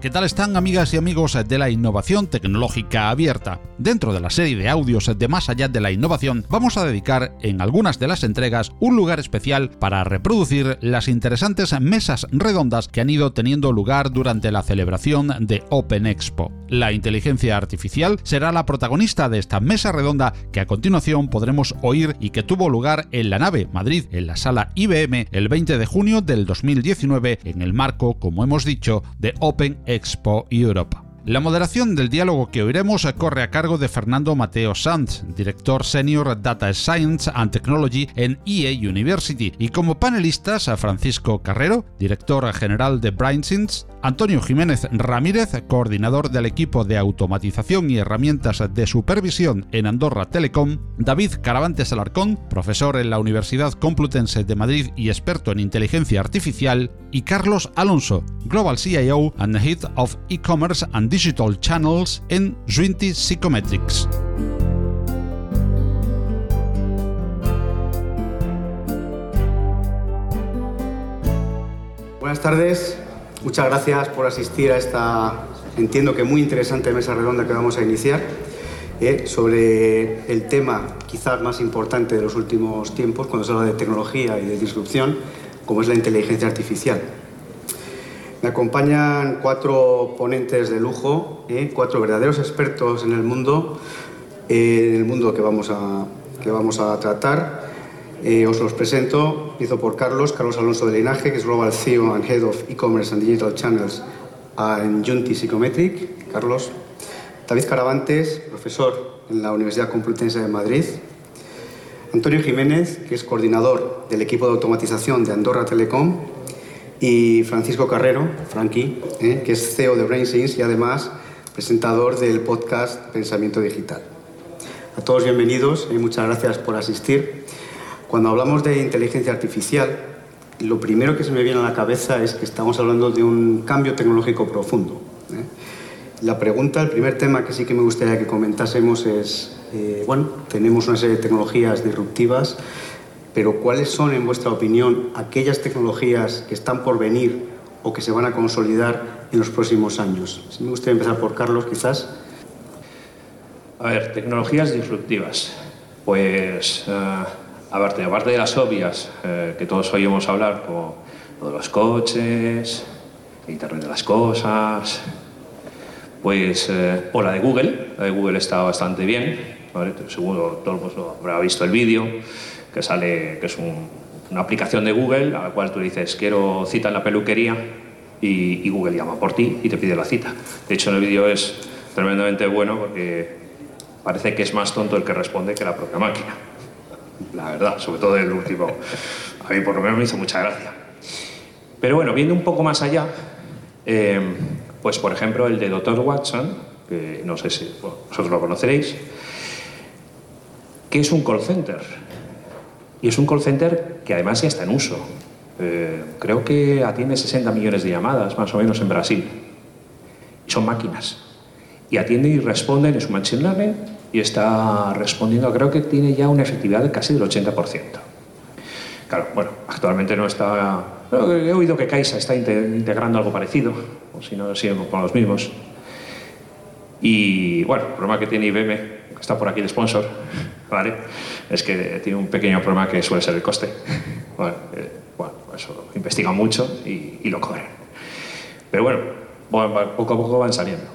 ¿Qué tal están amigas y amigos de la innovación tecnológica abierta? Dentro de la serie de audios de Más allá de la innovación, vamos a dedicar en algunas de las entregas un lugar especial para reproducir las interesantes mesas redondas que han ido teniendo lugar durante la celebración de Open Expo. La inteligencia artificial será la protagonista de esta mesa redonda que a continuación podremos oír y que tuvo lugar en la nave Madrid, en la sala IBM, el 20 de junio del 2019, en el marco, como hemos dicho, de Open Expo Europa. La moderación del diálogo que oiremos corre a cargo de Fernando Mateo Sanz, director senior Data Science and Technology en EA University, y como panelistas a Francisco Carrero, director general de BrainSense, Antonio Jiménez Ramírez, coordinador del equipo de automatización y herramientas de supervisión en Andorra Telecom, David Caravantes Alarcón, profesor en la Universidad Complutense de Madrid y experto en inteligencia artificial, y Carlos Alonso, Global CIO and Head of E-Commerce and Digital Channels en Zwinty Psychometrics. Buenas tardes, muchas gracias por asistir a esta, entiendo que muy interesante mesa redonda que vamos a iniciar eh, sobre el tema quizás más importante de los últimos tiempos cuando se habla de tecnología y de disrupción, como es la inteligencia artificial. Me acompañan cuatro ponentes de lujo, ¿eh? cuatro verdaderos expertos en el mundo, eh, en el mundo que vamos a, que vamos a tratar. Eh, os los presento. Empiezo por Carlos, Carlos Alonso de Linaje, que es Global CEO and Head of E-Commerce and Digital Channels en Junti Psychometric. Carlos. David Caravantes, profesor en la Universidad Complutense de Madrid. Antonio Jiménez, que es coordinador del equipo de automatización de Andorra Telecom y Francisco Carrero, Frankie, ¿eh? que es CEO de BrainSense y además presentador del podcast Pensamiento Digital. A todos bienvenidos y muchas gracias por asistir. Cuando hablamos de inteligencia artificial, lo primero que se me viene a la cabeza es que estamos hablando de un cambio tecnológico profundo. La pregunta, el primer tema que sí que me gustaría que comentásemos es, eh, bueno, tenemos una serie de tecnologías disruptivas pero ¿cuáles son, en vuestra opinión, aquellas tecnologías que están por venir o que se van a consolidar en los próximos años? Si me gustaría empezar por Carlos, quizás. A ver, tecnologías disruptivas. Pues, uh, aparte, aparte de las obvias eh, que todos oímos hablar, como lo de los coches, Internet de las cosas, pues, eh, o la de Google, la de Google está bastante bien, ¿vale? seguro todo el mundo habrá visto el vídeo, que sale, que es una aplicación de Google a la cual tú dices quiero cita en la peluquería y, Google llama por ti y te pide la cita. De hecho, el vídeo es tremendamente bueno porque parece que es más tonto el que responde que la propia máquina. La verdad, sobre todo el último. A mí por lo menos me hizo mucha gracia. Pero bueno, viendo un poco más allá, eh, pues por ejemplo el de Dr. Watson, que no sé si vosotros lo conoceréis, que es un call center. Y es un call center que además ya está en uso. Eh, creo que atiende 60 millones de llamadas, más o menos, en Brasil. Y son máquinas. Y atiende y responde en su machine learning y está respondiendo, creo que tiene ya una efectividad de casi del 80%. Claro, bueno, actualmente no está... He oído que Caixa está integrando algo parecido, o si no, siguen con los mismos. Y bueno, el problema que tiene IBM, que está por aquí de sponsor, ¿vale? es que tiene un pequeño problema que suele ser el coste. Bueno, eh, bueno eso investigan mucho y, lo cobran. Pero bueno, poco a poco van saliendo.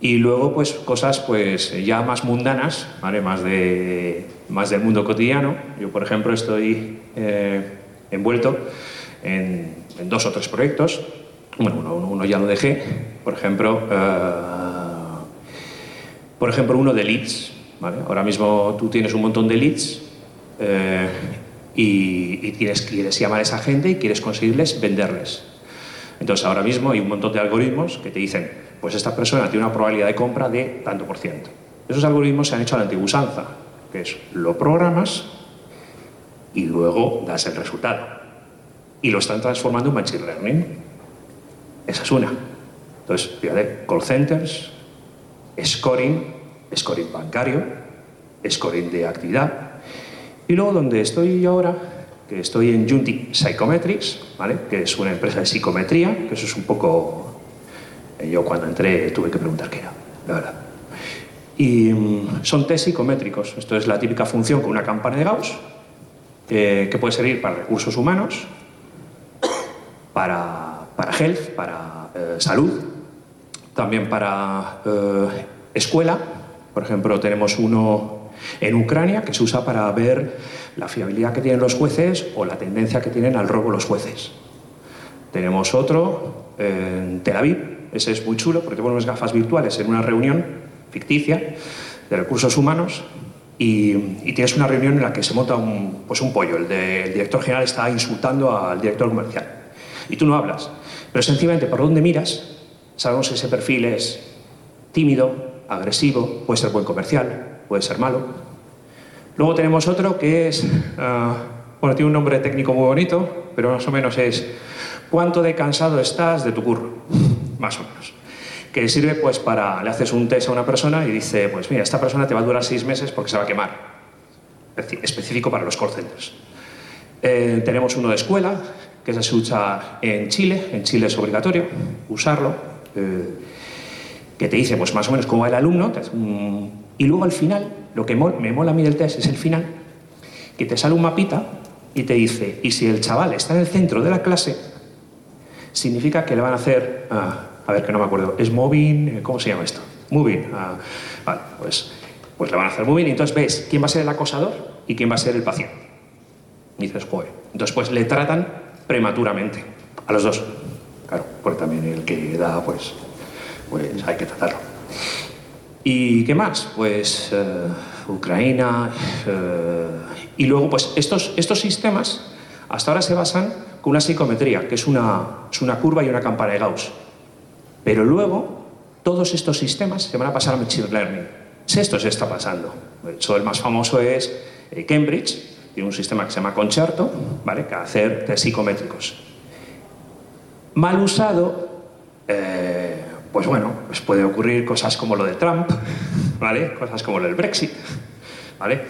Y luego, pues, cosas pues, ya más mundanas, ¿vale? más, de, más del mundo cotidiano. Yo, por ejemplo, estoy eh, envuelto en, dos o tres proyectos. Bueno, uno, ya lo dejé. Por ejemplo, uh, por ejemplo uno de leads, Ahora mismo tú tienes un montón de leads eh, y, quieres llamar a esa gente y quieres conseguirles venderles. Entonces ahora mismo hay un montón de algoritmos que te dicen, pues esta persona tiene una probabilidad de compra de tanto por ciento. Esos algoritmos se han hecho a la antigua usanza, que es lo programas y luego das el resultado. Y lo están transformando en Machine Learning. Esa es una. Entonces, fíjate, call centers, scoring, scoring bancario, scoring de actividad. Y luego donde estoy ahora, que estoy en Junti Psychometrics, ¿vale? que es una empresa de psicometría, que eso es un poco... eh, Yo cuando entré tuve que preguntar qué era, la verdad. Y mm, son test psicométricos. Esto es la típica función con una campana de Gauss, eh, que puede servir para recursos humanos, para, para health, para eh, salud, también para eh, escuela. Por ejemplo, tenemos uno en Ucrania que se usa para ver la fiabilidad que tienen los jueces o la tendencia que tienen al robo los jueces. Tenemos otro en Tel Aviv, ese es muy chulo porque pones gafas virtuales en una reunión ficticia de recursos humanos y, tienes una reunión en la que se monta un, pues un pollo. El, director general está insultando al director comercial y tú no hablas. Pero sencillamente por donde miras, sabemos que ese perfil es tímido, agresivo, puede ser buen comercial, puede ser malo. Luego tenemos otro que es, ah, bueno, tiene un nombre técnico muy bonito, pero más o menos es ¿cuánto de cansado estás de tu curro? Más o menos. Que sirve pues para, le haces un test a una persona y dice, pues mira, esta persona te va a durar seis meses porque se va a quemar. Espe- Específico para los call centers. Eh, tenemos uno de escuela, que se usa en Chile, en Chile es obligatorio usarlo, eh, que te dice pues más o menos cómo va el alumno, y luego al final, lo que me mola a mí del test es el final, que te sale un mapita y te dice, y si el chaval está en el centro de la clase, significa que le van a hacer, ah, a ver que no me acuerdo, es moving, eh, ¿cómo se llama esto? Moving, ah, vale, pues, pues le van a hacer moving y entonces ves quién va a ser el acosador y quién va a ser el paciente. Dices, joder. Entonces, pues le tratan prematuramente. A los dos. Claro, porque también el que da, pues, pues hay que tratarlo. ¿Y qué más? Pues eh, Ucrania. eh, y luego, pues estos, estos sistemas hasta ahora se basan con una psicometría, que es una, es una curva y una campana de Gauss. Pero luego, todos estos sistemas se van a pasar a Machine Learning. Esto se está pasando. Hecho, el más famoso es eh, Cambridge, tiene un sistema que se llama Concerto, ¿vale? que hacer test psicométricos. Mal usado, eh, pues bueno, pues puede ocurrir cosas como lo de Trump, ¿vale? Cosas como lo del Brexit, ¿vale?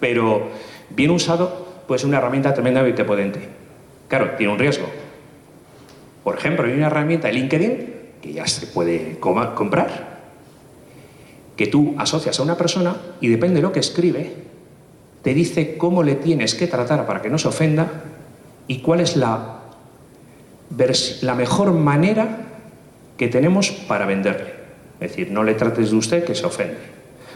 Pero bien usado, pues es una herramienta tremendamente potente. Claro, tiene un riesgo. Por ejemplo, hay una herramienta LinkedIn ya se puede comprar, que tú asocias a una persona y depende de lo que escribe, te dice cómo le tienes que tratar para que no se ofenda y cuál es la, la mejor manera que tenemos para venderle. Es decir, no le trates de usted que se ofende.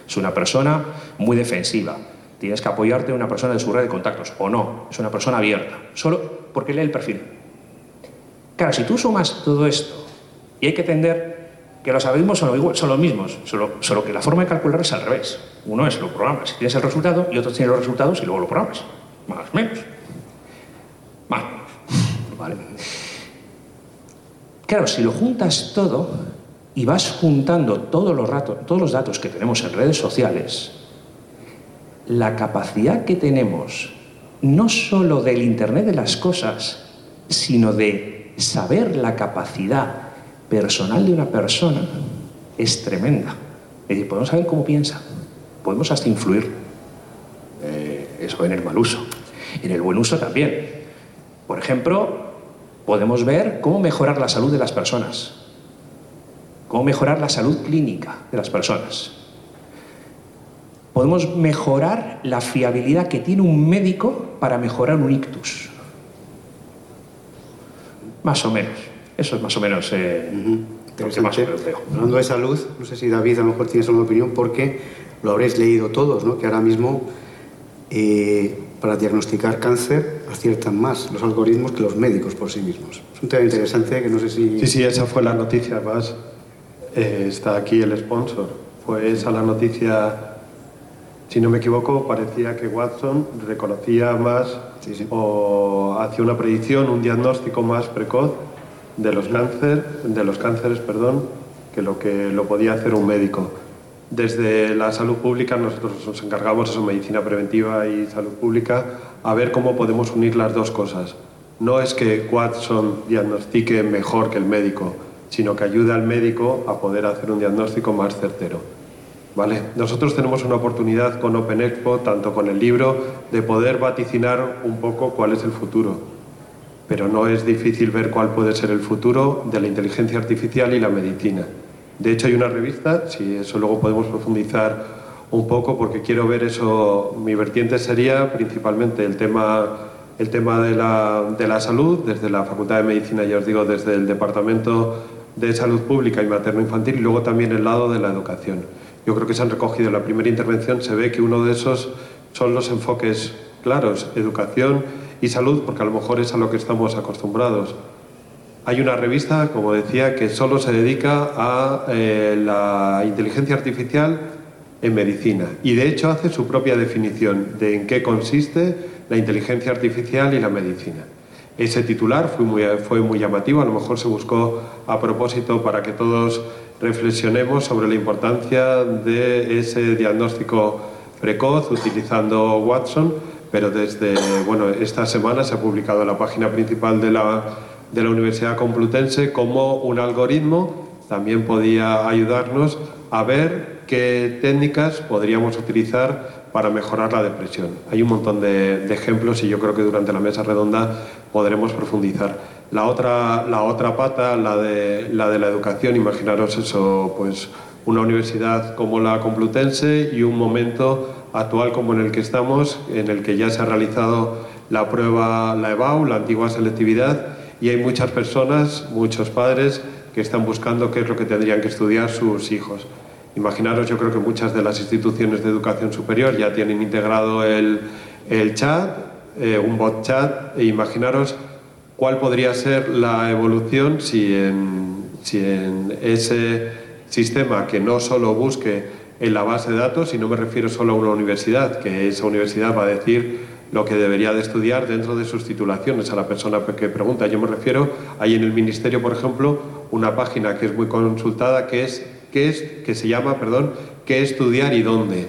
Es una persona muy defensiva. Tienes que apoyarte en una persona de su red de contactos. O no, es una persona abierta. Solo porque lee el perfil. Claro, si tú sumas todo esto, y hay que entender que los algoritmos son, los mismos, solo, que la forma de calcular es al revés. Uno es lo programas, tienes el resultado, y otro tiene los resultados y luego lo programas. Más o menos. Más o menos. Vale. Claro, si lo juntas todo y vas juntando todos los, rato- todos los datos que tenemos en redes sociales, la capacidad que tenemos, no solo del Internet de las cosas, sino de saber la capacidad personal de una persona, es tremenda. Es podemos saber cómo piensa, podemos hasta influir. Eh, eso en el mal uso. En el buen uso también. Por ejemplo, podemos ver cómo mejorar la salud de las personas, cómo mejorar la salud clínica de las personas. Podemos mejorar la fiabilidad que tiene un médico para mejorar un ictus. Más o menos. Eso es más o menos eh, lo que más o Interesante. menos veo. Hablando de salud, no sé si David a lo mejor tienes alguna opinión porque lo habréis leído todos, ¿no? que ahora mismo eh, para diagnosticar cáncer aciertan más los algoritmos que los médicos por sí mismos. Es un tema interesante que no sé si... Sí, sí, esa fue la noticia. Además, eh, está aquí el sponsor. Fue esa la noticia, si no me equivoco, parecía que Watson reconocía más Sí, sí. o hacía una predicción, un diagnóstico más precoz de los cáncer, de los cánceres, perdón, que lo que lo podía hacer un médico. Desde la salud pública nosotros nos encargamos, eso, medicina preventiva y salud pública, a ver cómo podemos unir las dos cosas. No es que Watson diagnostique mejor que el médico, sino que ayude al médico a poder hacer un diagnóstico más certero. ¿Vale? Nosotros tenemos una oportunidad con Open Expo, tanto con el libro, de poder vaticinar un poco cuál es el futuro. Pero no es difícil ver cuál puede ser el futuro de la inteligencia artificial y la medicina. De hecho, hay una revista, si eso luego podemos profundizar un poco, porque quiero ver eso. Mi vertiente sería principalmente el tema, el tema de, la, de la salud, desde la Facultad de Medicina, ya os digo, desde el Departamento de Salud Pública y Materno-Infantil, y luego también el lado de la educación. Yo creo que se han recogido en la primera intervención, se ve que uno de esos son los enfoques claros, educación y salud, porque a lo mejor es a lo que estamos acostumbrados. Hay una revista, como decía, que solo se dedica a eh, la inteligencia artificial en medicina y de hecho hace su propia definición de en qué consiste la inteligencia artificial y la medicina. Ese titular fue muy, fue muy llamativo, a lo mejor se buscó a propósito para que todos reflexionemos sobre la importancia de ese diagnóstico precoz utilizando Watson, pero desde bueno, esta semana se ha publicado en la página principal de la de la Universidad Complutense como un algoritmo también podía ayudarnos a ver qué técnicas podríamos utilizar para mejorar la depresión. Hay un montón de, ejemplos y yo creo que durante la mesa redonda podremos profundizar. La otra, la otra pata, la de, la de la educación, imaginaros eso, pues una universidad como la Complutense y un momento actual como en el que estamos, en el que ya se ha realizado la prueba, la EBAU, la antigua selectividad, y hay muchas personas, muchos padres que están buscando qué es lo que tendrían que estudiar sus hijos. Imaginaros, yo creo que muchas de las instituciones de educación superior ya tienen integrado el, el chat, eh, un bot chat, e imaginaros cuál podría ser la evolución si en, si en ese sistema que no solo busque en la base de datos, y no me refiero solo a una universidad, que esa universidad va a decir lo que debería de estudiar dentro de sus titulaciones a la persona que pregunta. Yo me refiero, hay en el Ministerio, por ejemplo, una página que es muy consultada que es, que, es, que se llama, perdón, ¿qué estudiar y dónde?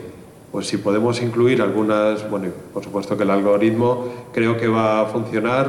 Pues si podemos incluir algunas, bueno, por supuesto que el algoritmo creo que va a funcionar,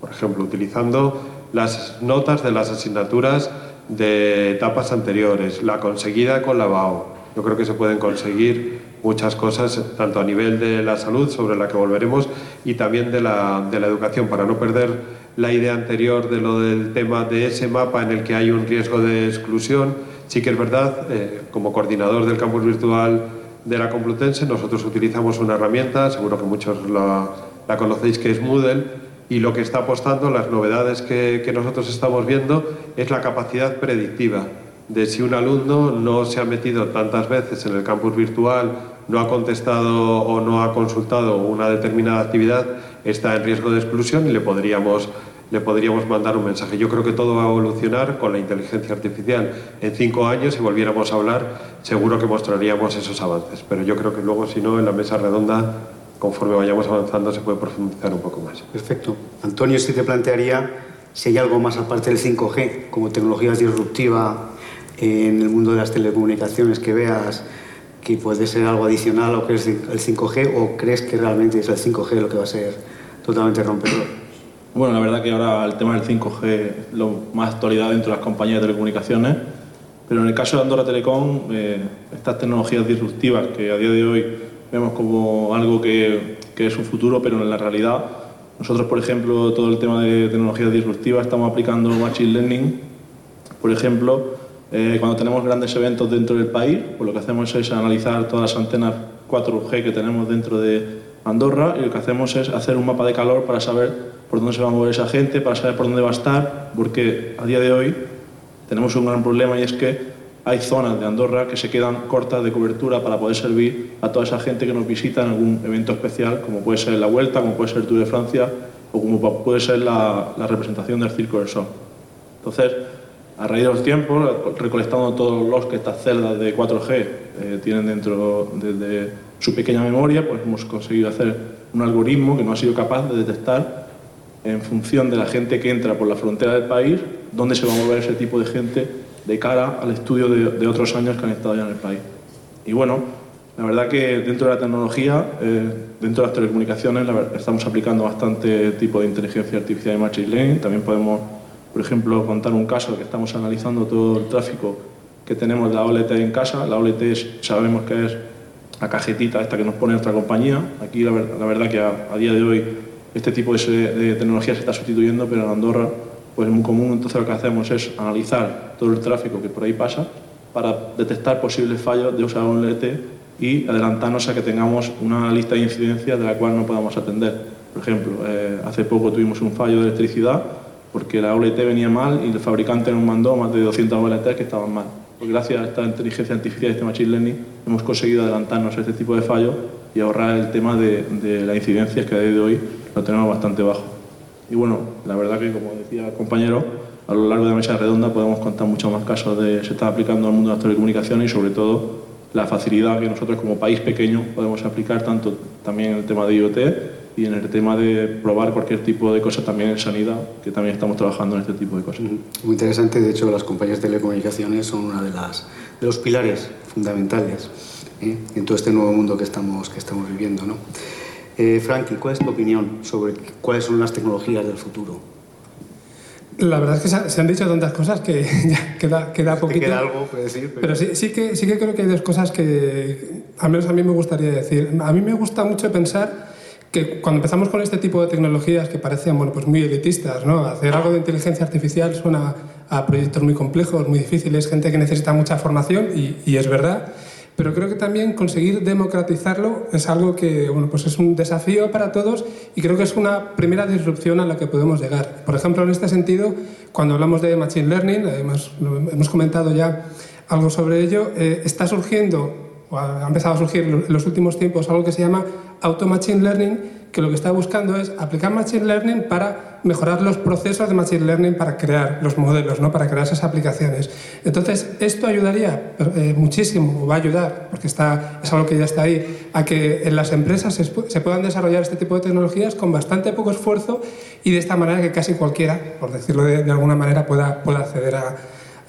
por ejemplo, utilizando las notas de las asignaturas de etapas anteriores, la conseguida con la BAO. Yo creo que se pueden conseguir muchas cosas, tanto a nivel de la salud, sobre la que volveremos, y también de la, de la educación, para no perder la idea anterior de lo del tema de ese mapa en el que hay un riesgo de exclusión. Sí que es verdad, eh, como coordinador del campus virtual de la Complutense, nosotros utilizamos una herramienta, seguro que muchos la, la conocéis, que es Moodle, y lo que está apostando, las novedades que, que nosotros estamos viendo, es la capacidad predictiva de si un alumno no se ha metido tantas veces en el campus virtual, no ha contestado o no ha consultado una determinada actividad, está en riesgo de exclusión y le podríamos, le podríamos mandar un mensaje. Yo creo que todo va a evolucionar con la inteligencia artificial. En cinco años, si volviéramos a hablar, seguro que mostraríamos esos avances. Pero yo creo que luego, si no, en la mesa redonda, conforme vayamos avanzando, se puede profundizar un poco más. Perfecto. Antonio, si te plantearía si hay algo más aparte del 5G, como tecnología disruptiva en el mundo de las telecomunicaciones que veas que puede ser algo adicional o que es el 5G o crees que realmente es el 5G lo que va a ser totalmente rompedor? Bueno, la verdad que ahora el tema del 5G es lo más actualidad dentro de las compañías de telecomunicaciones, pero en el caso de Andorra Telecom, eh, estas tecnologías disruptivas que a día de hoy vemos como algo que, que es un futuro, pero en la realidad, nosotros, por ejemplo, todo el tema de tecnologías disruptivas estamos aplicando Machine Learning, por ejemplo, eh, cuando tenemos grandes eventos dentro del país, pues lo que hacemos es analizar todas las antenas 4G que tenemos dentro de Andorra y lo que hacemos es hacer un mapa de calor para saber por dónde se va a mover esa gente, para saber por dónde va a estar, porque a día de hoy tenemos un gran problema y es que hay zonas de Andorra que se quedan cortas de cobertura para poder servir a toda esa gente que nos visita en algún evento especial, como puede ser la Vuelta, como puede ser el Tour de Francia o como puede ser la, representación del Circo del Sol. Entonces, a raíz de los tiempos, recolectando todos los que estas celdas de 4G eh, tienen dentro de, su pequeña memoria, pues hemos conseguido hacer un algoritmo que no ha sido capaz de detectar en función de la gente que entra por la frontera del país, dónde se va a mover ese tipo de gente de cara al estudio de, otros años que han estado ya en el país. Y bueno, la verdad que dentro de la tecnología, eh, dentro de las telecomunicaciones, estamos aplicando bastante tipo de inteligencia artificial y machine learning. También podemos, por ejemplo, contar un caso que estamos analizando todo el tráfico que tenemos de la OLT en casa. La OLT sabemos que es la cajetita esta que nos pone nuestra compañía. Aquí la, verdad que a, día de hoy este tipo de, de, tecnología se está sustituyendo, pero en Andorra pues es muy común. Entonces lo que hacemos es analizar todo el tráfico que por ahí pasa para detectar posibles fallos de usar un LT y adelantarnos a que tengamos una lista de incidencias de la cual no podamos atender. Por ejemplo, eh, hace poco tuvimos un fallo de electricidad porque la OLT venía mal y el fabricante nos mandó más de 200 OLT que estaban mal. Pues gracias a esta inteligencia artificial y este machine learning hemos conseguido adelantarnos a este tipo de fallos y ahorrar el tema de, de las incidencias que a día de hoy lo tenemos bastante bajo. Y bueno, la verdad que como decía el compañero, a lo largo de la mesa redonda podemos contar muchos más casos de se está aplicando al mundo de las telecomunicaciones y sobre todo la facilidad que nosotros como país pequeño podemos aplicar tanto también en el tema de IoT y en el tema de probar cualquier tipo de cosa también en sanidad, que también estamos trabajando en este tipo de cosas. Muy interesante, de hecho las compañías de telecomunicaciones son uno de, las, de los pilares fundamentales ¿eh? en todo este nuevo mundo que estamos, que estamos viviendo. ¿no? Eh, Frankie, ¿cuál es tu opinión sobre cuáles son las tecnologías del futuro? La verdad es que se han dicho tantas cosas que ya queda, queda poquito. Queda algo por decir. Pero, sí, sí, que, sí que creo que hay dos cosas que, al menos a mí me gustaría decir. A mí me gusta mucho pensar que cuando empezamos con este tipo de tecnologías que parecen bueno, pues muy elitistas, ¿no? hacer algo de inteligencia artificial suena a proyectos muy complejos, muy difíciles, gente que necesita mucha formación y, y es verdad. Pero creo que también conseguir democratizarlo es algo que bueno, pues es un desafío para todos y creo que es una primera disrupción a la que podemos llegar. Por ejemplo, en este sentido, cuando hablamos de Machine Learning, además hemos comentado ya algo sobre ello, eh, está surgiendo ha empezado a surgir en los últimos tiempos algo que se llama Auto Machine Learning, que lo que está buscando es aplicar Machine Learning para mejorar los procesos de Machine Learning para crear los modelos, ¿no? para crear esas aplicaciones. Entonces, esto ayudaría eh, muchísimo, o va a ayudar, porque está, es algo que ya está ahí, a que en las empresas se, puedan desarrollar este tipo de tecnologías con bastante poco esfuerzo y de esta manera que casi cualquiera, por decirlo de, de alguna manera, pueda, pueda acceder a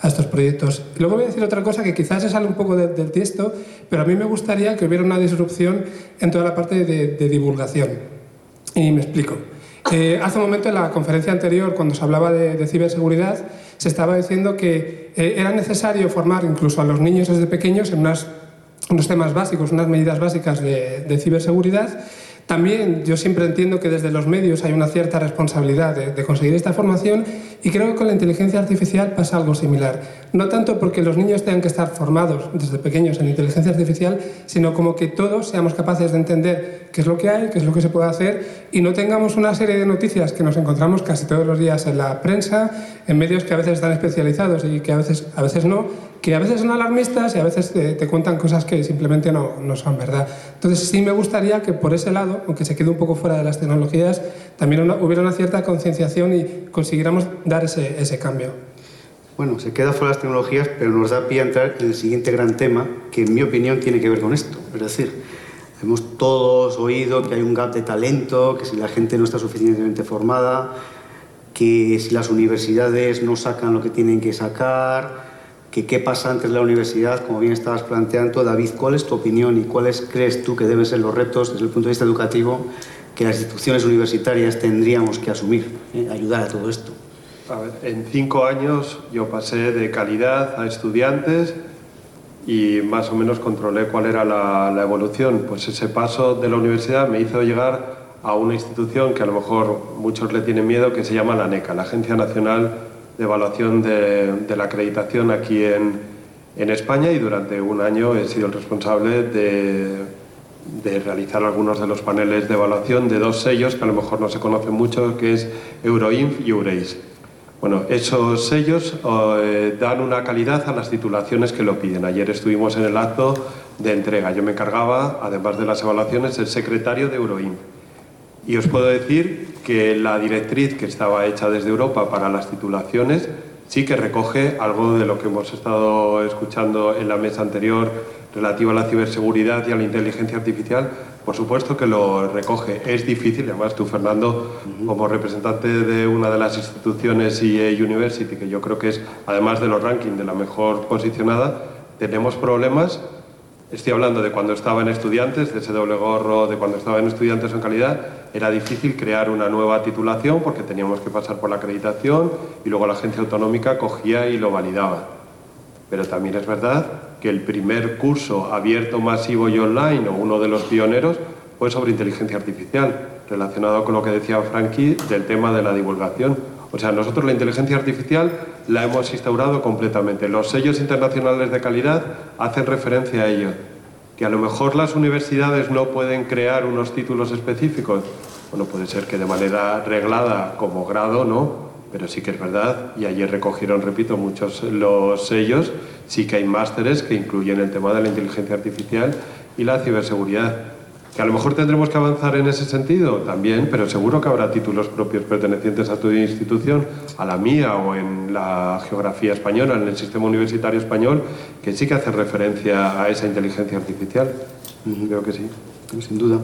a estos proyectos. luego voy a decir otra cosa que quizás se sale un poco del texto, pero a mí me gustaría que hubiera una disrupción en toda la parte de, divulgación. Y me explico. Eh, hace un momento en la conferencia anterior, cuando se hablaba de, ciberseguridad, se estaba diciendo que eh, era necesario formar incluso a los niños desde pequeños en unas, unos temas básicos, unas medidas básicas de, de ciberseguridad también yo siempre entiendo que desde los medios hay una cierta responsabilidad de, conseguir esta formación y creo que con la inteligencia artificial pasa algo similar. No tanto porque los niños tengan que estar formados desde pequeños en inteligencia artificial, sino como que todos seamos capaces de entender qué es lo que hay, qué es lo que se puede hacer y no tengamos una serie de noticias que nos encontramos casi todos los días en la prensa, en medios que a veces están especializados y que a veces, a veces no, que a veces son alarmistas y a veces te, cuentan cosas que simplemente no, no, son verdad. Entonces sí me gustaría que por ese lado, aunque se quede un poco fuera de las tecnologías, también hubiera una cierta concienciación y consiguiéramos dar ese, ese cambio. Bueno, se queda fuera de las tecnologías, pero nos da pie a entrar en el siguiente gran tema, que en mi opinión tiene que ver con esto. Es decir, hemos todos oído que hay un gap de talento, que si la gente no está suficientemente formada, que si las universidades no sacan lo que tienen que sacar, que qué pasa antes de la universidad, como bien estabas planteando. David, ¿cuál es tu opinión y cuáles crees tú que deben ser los retos desde el punto de vista educativo que las instituciones universitarias tendríamos que asumir, eh, ayudar a todo esto? A ver, en cinco años yo pasé de calidad a estudiantes y más o menos controlé cuál era la, la evolución. Pues ese paso de la universidad me hizo llegar a una institución que a lo mejor muchos le tienen miedo, que se llama la NECA, la Agencia Nacional de evaluación de, la acreditación aquí en, en, España y durante un año he sido el responsable de, de, realizar algunos de los paneles de evaluación de dos sellos que a lo mejor no se conocen mucho, que es Euroinf y Eurace. Bueno, esos sellos eh, dan una calidad a las titulaciones que lo piden. Ayer estuvimos en el acto de entrega. Yo me encargaba, además de las evaluaciones, el secretario de Euroinf. Y os puedo decir que la directriz que estaba hecha desde Europa para las titulaciones sí que recoge algo de lo que hemos estado escuchando en la mesa anterior relativo a la ciberseguridad y a la inteligencia artificial, por supuesto que lo recoge. Es difícil, además tú, Fernando, como representante de una de las instituciones EA University, que yo creo que es, además de los rankings, de la mejor posicionada, tenemos problemas. Estoy hablando de cuando estaba en estudiantes, de ese doble gorro, de cuando estaba en estudiantes en calidad, era difícil crear una nueva titulación porque teníamos que pasar por la acreditación y luego la agencia autonómica cogía y lo validaba. Pero también es verdad que el primer curso abierto, masivo y online, o uno de los pioneros, fue sobre inteligencia artificial, relacionado con lo que decía Frankie del tema de la divulgación. O sea, nosotros la inteligencia artificial la hemos instaurado completamente. Los sellos internacionales de calidad hacen referencia a ello. Que a lo mejor las universidades no pueden crear unos títulos específicos. Bueno, puede ser que de manera reglada como grado, ¿no? pero sí que es verdad, y ayer recogieron, repito, muchos los sellos, sí que hay másteres que incluyen el tema de la inteligencia artificial y la ciberseguridad. Que a lo mejor tendremos que avanzar en ese sentido también, pero seguro que habrá títulos propios pertenecientes a tu institución, a la mía o en la geografía española, en el sistema universitario español, que sí que hacen referencia a esa inteligencia artificial. Creo que sí. Sin duda.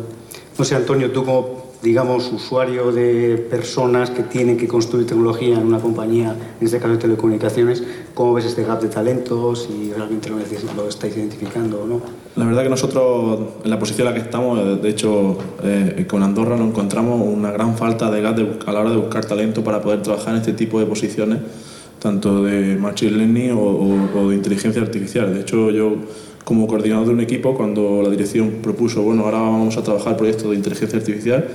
No sé, Antonio, tú como digamos, usuario de personas que tienen que construir tecnología en una compañía, en este caso de telecomunicaciones, ¿cómo ves este gap de talentos y realmente lo, lo estáis identificando o no? La verdad que nosotros, en la posición en la que estamos, de hecho, eh, con Andorra nos encontramos una gran falta de gap a la hora de buscar talento para poder trabajar en este tipo de posiciones, tanto de machine learning o, o de inteligencia artificial. De hecho, yo como coordinador de un equipo, cuando la dirección propuso, bueno, ahora vamos a trabajar proyectos de inteligencia artificial,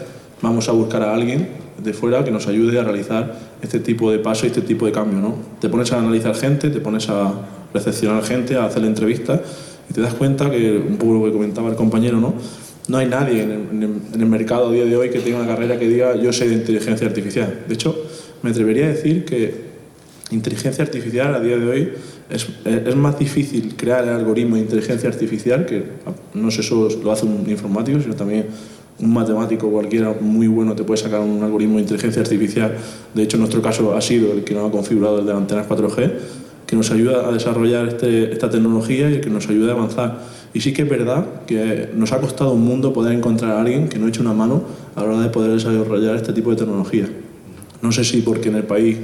vamos a buscar a alguien de fuera que nos ayude a realizar este tipo de paso y este tipo de cambio. ¿no? Te pones a analizar gente, te pones a recepcionar gente, a hacer entrevistas y te das cuenta que, un poco lo que comentaba el compañero, ¿no? no hay nadie en el, mercado a día de hoy que tenga una carrera que diga yo sé de inteligencia artificial. De hecho, me atrevería a decir que inteligencia artificial a día de hoy es, es, más difícil crear el algoritmo de inteligencia artificial, que no sé solo lo hace un informático, sino también un matemático cualquiera muy bueno te puede sacar un algoritmo de inteligencia artificial. De hecho, en nuestro caso ha sido el que nos ha configurado el de antenas 4G, que nos ayuda a desarrollar este, esta tecnología y que nos ayuda a avanzar. Y sí que es verdad que nos ha costado un mundo poder encontrar a alguien que no eche una mano a la hora de poder desarrollar este tipo de tecnología. No sé si porque en el país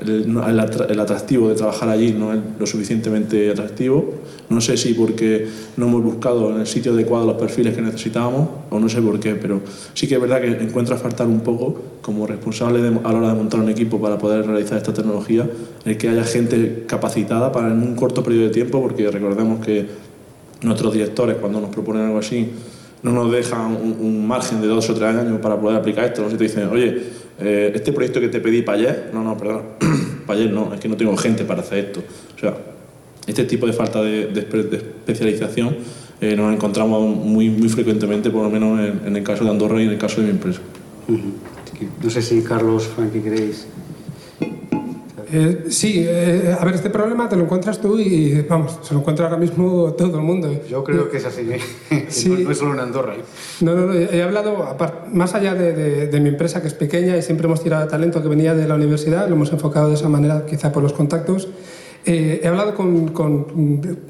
el, atractivo de trabajar allí no es lo suficientemente atractivo. No sé si porque no hemos buscado en el sitio adecuado los perfiles que necesitábamos o no sé por qué, pero sí que es verdad que encuentro a faltar un poco como responsable a la hora de montar un equipo para poder realizar esta tecnología, el que haya gente capacitada para en un corto periodo de tiempo, porque recordemos que nuestros directores cuando nos proponen algo así no nos dejan un, margen de dos o tres años para poder aplicar esto. No dicen, oye, eh, este proyecto que te pedí para ayer, no, no, perdón, para ayer no, es que no tengo gente para hacer esto. O sea, este tipo de falta de, especialización eh, nos encontramos muy, muy frecuentemente, por lo menos en, el caso de Andorra y en el caso de mi empresa. No sé si Carlos, Frankie, queréis eh, sí, eh, a ver, este problema te lo encuentras tú y, vamos, se lo encuentra ahora mismo todo el mundo. Yo creo que es así, sí. no, es solo en Andorra. ¿eh? No, no, no, he hablado, más allá de, mi empresa, que es pequeña y siempre hemos tirado talento que venía de la universidad, lo hemos enfocado de esa manera, quizá por los contactos. he hablado con, con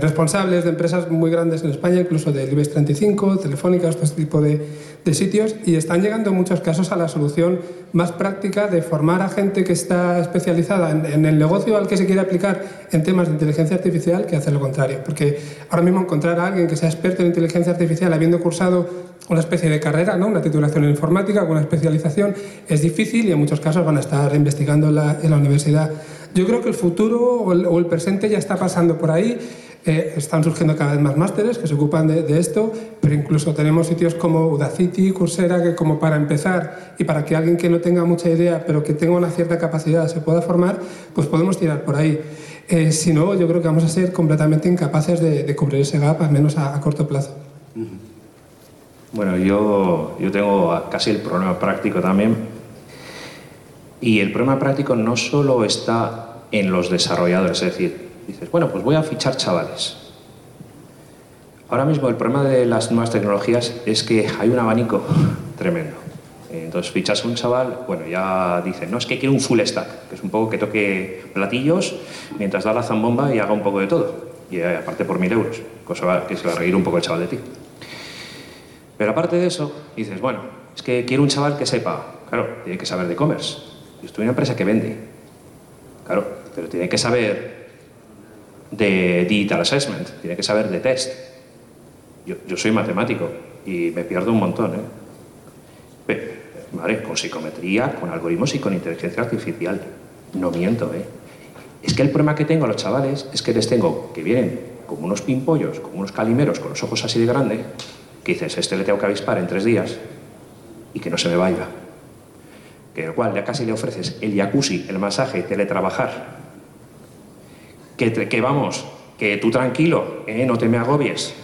responsables de empresas muy grandes en España, incluso del IBEX 35, Telefónica, este tipo de, de sitios y están llegando en muchos casos a la solución más práctica de formar a gente que está especializada en, el negocio al que se quiere aplicar en temas de inteligencia artificial que hacer lo contrario. Porque ahora mismo encontrar a alguien que sea experto en inteligencia artificial habiendo cursado una especie de carrera, ¿no? una titulación en informática, con una especialización, es difícil y en muchos casos van a estar investigando en la, universidad. Yo creo que el futuro o el, o el presente ya está pasando por ahí eh, están surgiendo cada vez más másteres que se ocupan de, esto, pero incluso tenemos sitios como Udacity, Coursera, que como para empezar y para que alguien que no tenga mucha idea, pero que tenga una cierta capacidad se pueda formar, pues podemos tirar por ahí. Eh, si no, yo creo que vamos a ser completamente incapaces de, cubrir ese gap, al menos a, corto plazo. Bueno, yo, yo tengo casi el problema práctico también. Y el problema práctico no solo está en los desarrolladores, es decir, dices, bueno, pues voy a fichar chavales. Ahora mismo el problema de las nuevas tecnologías es que hay un abanico tremendo. Entonces fichas un chaval, bueno, ya dicen, no, es que quiero un full stack, que es un poco que toque platillos mientras da la zambomba y haga un poco de todo. Y eh, aparte por mil euros, cosa que se va a reír un poco el chaval de ti. Pero aparte de eso, dices, bueno, es que quiero un chaval que sepa, claro, tiene que saber de e-commerce. Yo estoy en una empresa que vende, claro, pero tiene que saber de digital assessment, tiene que saber de test. Yo, yo soy matemático y me pierdo un montón, ¿eh? Pero, vale, con psicometría, con algoritmos y con inteligencia artificial. No miento, ¿eh? Es que el problema que tengo a los chavales es que les tengo que vienen como unos pimpollos, como unos calimeros con los ojos así de grande, que dices, este le tengo que avispar en tres días y que no se me vaya. Que el cual ya casi le ofreces el jacuzzi, el masaje, teletrabajar. Que, que vamos, que tú tranquilo, ¿eh? no te me agobies.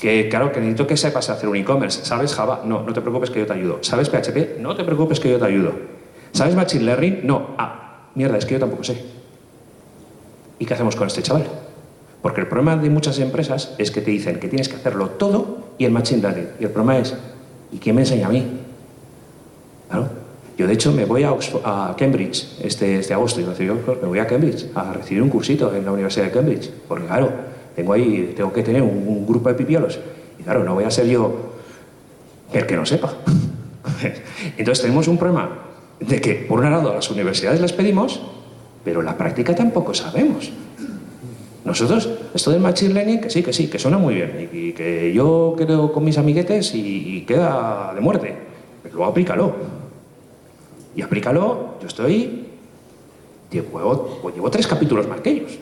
Que claro, que necesito que sepas hacer un e-commerce. ¿Sabes Java? No, no te preocupes que yo te ayudo. ¿Sabes PHP? No te preocupes que yo te ayudo. ¿Sabes Machine Learning? No. Ah, mierda, es que yo tampoco sé. ¿Y qué hacemos con este chaval? Porque el problema de muchas empresas es que te dicen que tienes que hacerlo todo y el Machine Learning. Y el problema es, ¿y quién me enseña a mí? Claro. Yo, de hecho, me voy a, Cambridge este, este agosto. Y me voy a Cambridge a recibir un cursito en la Universidad de Cambridge. Porque, claro, tengo ahí, tengo que tener un, grupo de pipiolos. Y, claro, no voy a ser yo el que no sepa. Entonces, tenemos un problema de que, por un lado, a las universidades las pedimos, pero en la práctica tampoco sabemos. Nosotros, esto del machine learning, que sí, que sí, que suena muy bien, y, que yo quedo con mis amiguetes y, y, queda de muerte, pero luego aplícalo. Y aplícalo, yo estoy, llevo, pues llevo tres capítulos más que ellos.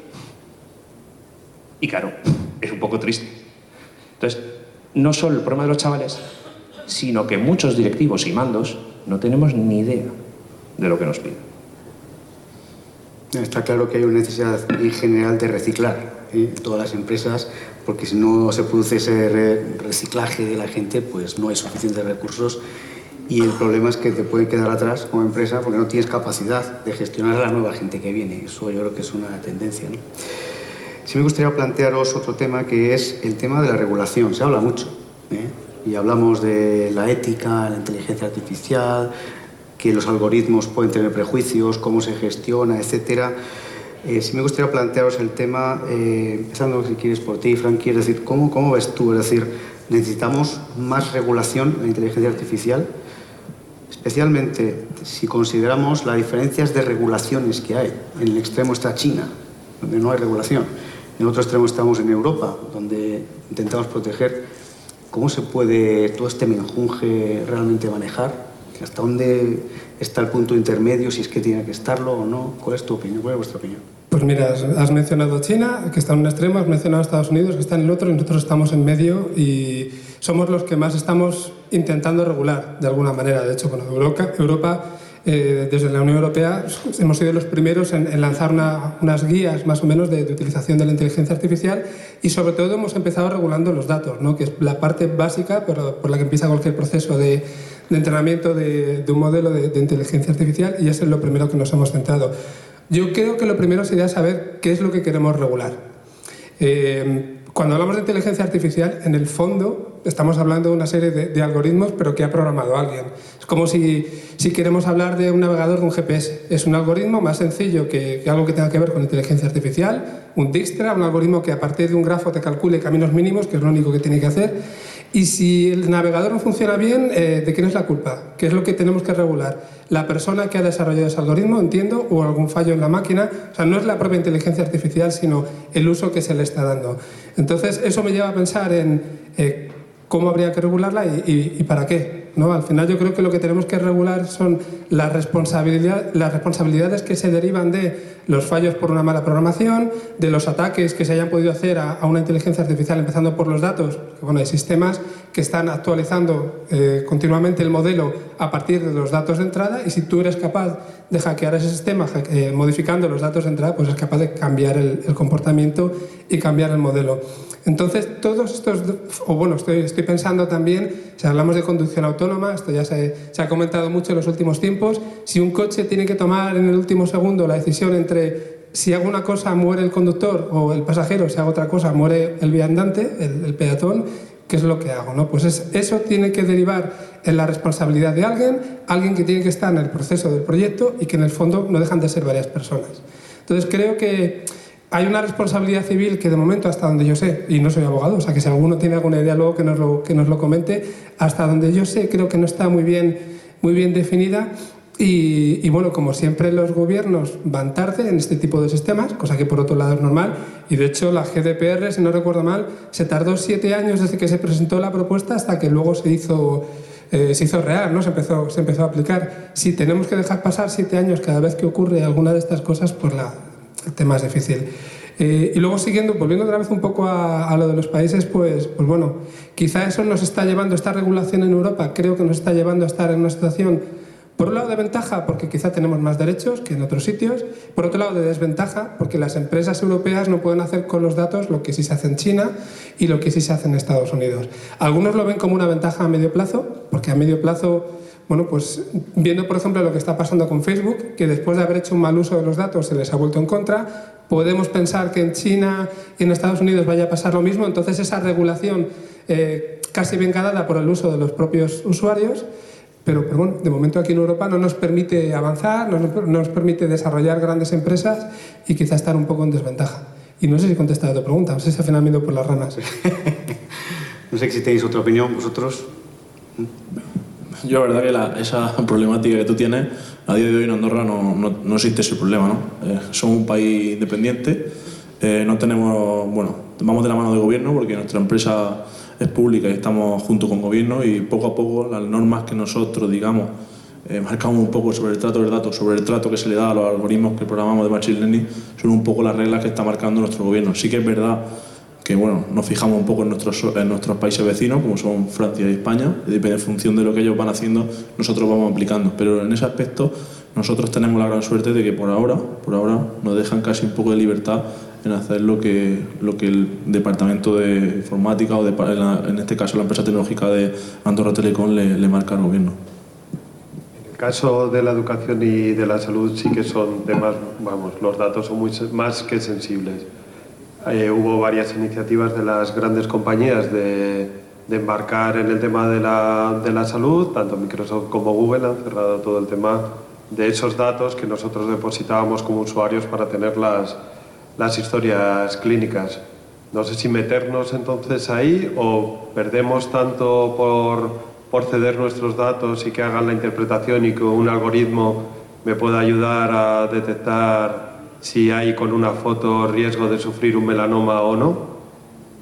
Y claro, es un poco triste. Entonces, no solo el problema de los chavales, sino que muchos directivos y mandos no tenemos ni idea de lo que nos piden. Está claro que hay una necesidad en general de reciclar ¿eh? en todas las empresas, porque si no se produce ese re reciclaje de la gente, pues no hay suficientes recursos y el problema es que te pueden quedar atrás como empresa porque no tienes capacidad de gestionar a la nueva gente que viene. Eso yo creo que es una tendencia. ¿no? Sí me gustaría plantearos otro tema que es el tema de la regulación. Se habla mucho ¿eh? y hablamos de la ética, la inteligencia artificial, que los algoritmos pueden tener prejuicios, cómo se gestiona, etcétera. Eh, sí me gustaría plantearos el tema, eh, empezando si quieres por ti, Frankie, es decir, ¿cómo, ¿cómo ves tú? Es decir, ¿necesitamos más regulación en la inteligencia artificial? Especialmente si consideramos las diferencias de regulaciones que hay. En el extremo está China, donde no hay regulación. En otro extremo estamos en Europa, donde intentamos proteger. ¿Cómo se puede todo este menjunje realmente manejar? ¿Hasta dónde está el punto intermedio, si es que tiene que estarlo o no? ¿Cuál es tu opinión? ¿Cuál es vuestra opinión? Pues mira, has mencionado China, que está en un extremo, has mencionado Estados Unidos, que está en el otro, y nosotros estamos en medio y somos los que más estamos intentando regular, de alguna manera. De hecho, bueno, Europa, Europa eh, desde la Unión Europea hemos sido los primeros en, en lanzar una, unas guías más o menos de, de, utilización de la inteligencia artificial y sobre todo hemos empezado regulando los datos, ¿no? que es la parte básica pero por la que empieza cualquier proceso de, de entrenamiento de, de, un modelo de, inteligencia artificial y eso es lo primero que nos hemos centrado. Yo creo que lo primero sería saber qué es lo que queremos regular. Eh, cuando hablamos de inteligencia artificial, en el fondo estamos hablando de una serie de, de, algoritmos, pero que ha programado alguien. Es como si, si, queremos hablar de un navegador de un GPS. Es un algoritmo más sencillo que, que, algo que tenga que ver con inteligencia artificial, un Dijkstra, un algoritmo que a partir de un grafo te calcule caminos mínimos, que es lo único que tiene que hacer. Y si el navegador no funciona bien, eh, ¿de quién es la culpa? ¿Qué es lo que tenemos que regular? ¿La persona que ha desarrollado ese algoritmo, entiendo, o algún fallo en la máquina? O sea, no es la propia inteligencia artificial, sino el uso que se le está dando. Entonces, eso me lleva a pensar en eh, cómo habría que regularla y, y, y para qué. ¿no? Al final yo creo que lo que tenemos que regular son las, responsabilidad, las responsabilidades que se derivan de los fallos por una mala programación, de los ataques que se hayan podido hacer a, a una inteligencia artificial, empezando por los datos. Bueno, hay sistemas que están actualizando eh, continuamente el modelo a partir de los datos de entrada y si tú eres capaz de hackear ese sistema eh, modificando los datos de entrada, pues es capaz de cambiar el, el comportamiento y cambiar el modelo. Entonces, todos estos, o bueno, estoy, estoy, pensando también, si hablamos de conducción autónoma, esto ya se, se, ha comentado mucho en los últimos tiempos, si un coche tiene que tomar en el último segundo la decisión entre si hago una cosa muere el conductor o el pasajero, si hago otra cosa muere el viandante, el, el peatón, ¿qué es lo que hago? ¿no? Pues es, eso tiene que derivar en la responsabilidad de alguien, alguien que tiene que estar en el proceso del proyecto y que en el fondo no dejan de ser varias personas. Entonces creo que hay una responsabilidad civil que de momento, hasta donde yo sé, y no soy abogado, o sea que si alguno tiene alguna idea luego que nos lo, que nos lo comente, hasta donde yo sé creo que no está muy bien, muy bien definida. Y, y, bueno, como siempre los gobiernos van tarde en este tipo de sistemas, cosa que por otro lado es normal, y de hecho la GDPR, si no recuerdo mal, se tardó siete años desde que se presentó la propuesta hasta que luego se hizo, eh, se hizo real, ¿no? se, empezó, se empezó a aplicar. Si tenemos que dejar pasar siete años cada vez que ocurre alguna de estas cosas, pues la, tema es difícil. Eh, y luego siguiendo, volviendo otra vez un poco a, a, lo de los países, pues, pues bueno, quizá eso nos está llevando, esta regulación en Europa, creo que nos está llevando a estar en una situación, por un lado de ventaja, porque quizá tenemos más derechos que en otros sitios, por otro lado de desventaja, porque las empresas europeas no pueden hacer con los datos lo que sí se hace en China y lo que sí se hace en Estados Unidos. Algunos lo ven como una ventaja a medio plazo, porque a medio plazo bueno, pues viendo por ejemplo lo que está pasando con Facebook, que después de haber hecho un mal uso de los datos se les ha vuelto en contra, podemos pensar que en China y en Estados Unidos vaya a pasar lo mismo, entonces esa regulación eh, casi bien ganada por el uso de los propios usuarios, pero, pero, bueno, de momento aquí en Europa no nos permite avanzar, no nos, no nos permite desarrollar grandes empresas y quizá estar un poco en desventaja. Y no sé si he contestado a tu pregunta, no sé si al final me por las ramas. no sé si tenéis otra opinión vosotros. Yo, la verdad que la, esa problemática que tú tienes, a día de hoy en Andorra no, no, no existe ese problema. ¿no? Eh, somos un país independiente, eh, no tenemos, bueno, vamos de la mano del gobierno porque nuestra empresa es pública y estamos junto con gobierno y poco a poco las normas que nosotros, digamos, eh, marcamos un poco sobre el trato del dato, sobre el trato que se le da a los algoritmos que programamos de Machine Learning, son un poco las reglas que está marcando nuestro gobierno. Sí que es verdad que bueno, nos fijamos un poco en nuestros, en nuestros países vecinos, como son Francia y España, y depende en función de lo que ellos van haciendo, nosotros vamos aplicando. Pero en ese aspecto nosotros tenemos la gran suerte de que por ahora, por ahora nos dejan casi un poco de libertad en hacer lo que, lo que el departamento de informática o de, en, en este caso la empresa tecnológica de Andorra Telecom le, le marca al gobierno. En el caso de la educación y de la salud sí que son temas, vamos, los datos son muy, más que sensibles. Eh, hubo varias iniciativas de las grandes compañías de, de embarcar en el tema de la, de la, salud, tanto Microsoft como Google han cerrado todo el tema de esos datos que nosotros depositábamos como usuarios para tener las, las historias clínicas. No sé si meternos entonces ahí o perdemos tanto por, por ceder nuestros datos y que hagan la interpretación y que un algoritmo me pueda ayudar a detectar si hay con una foto riesgo de sufrir un melanoma o no.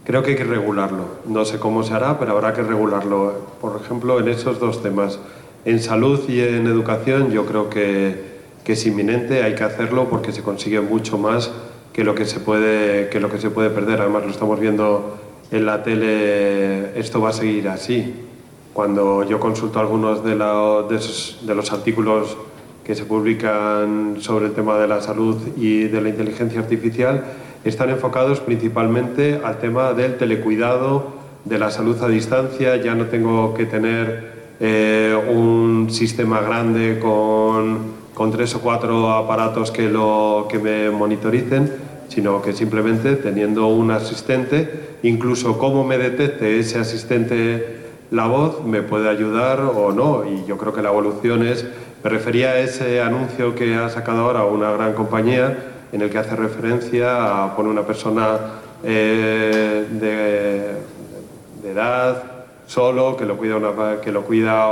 Creo que hay que regularlo. No sé cómo se hará, pero habrá que regularlo. Por ejemplo, en esos dos temas, en salud y en educación, yo creo que, que es inminente, hay que hacerlo porque se consigue mucho más que lo que se puede, que lo que se puede perder. Además, lo estamos viendo en la tele, esto va a seguir así. Cuando yo consulto algunos de, la, de, esos, de los artículos que se publican sobre el tema de la salud y de la inteligencia artificial están enfocados principalmente al tema del telecuidado, de la salud a distancia. Ya no tengo que tener eh, un sistema grande con, con, tres o cuatro aparatos que, lo, que me monitoricen, sino que simplemente teniendo un asistente, incluso cómo me detecte ese asistente la voz, me puede ayudar o no. Y yo creo que la evolución es me refería a ese anuncio que ha sacado ahora una gran compañía en el que hace referencia a poner una persona eh, de, edad solo, que lo cuida, una, que lo cuida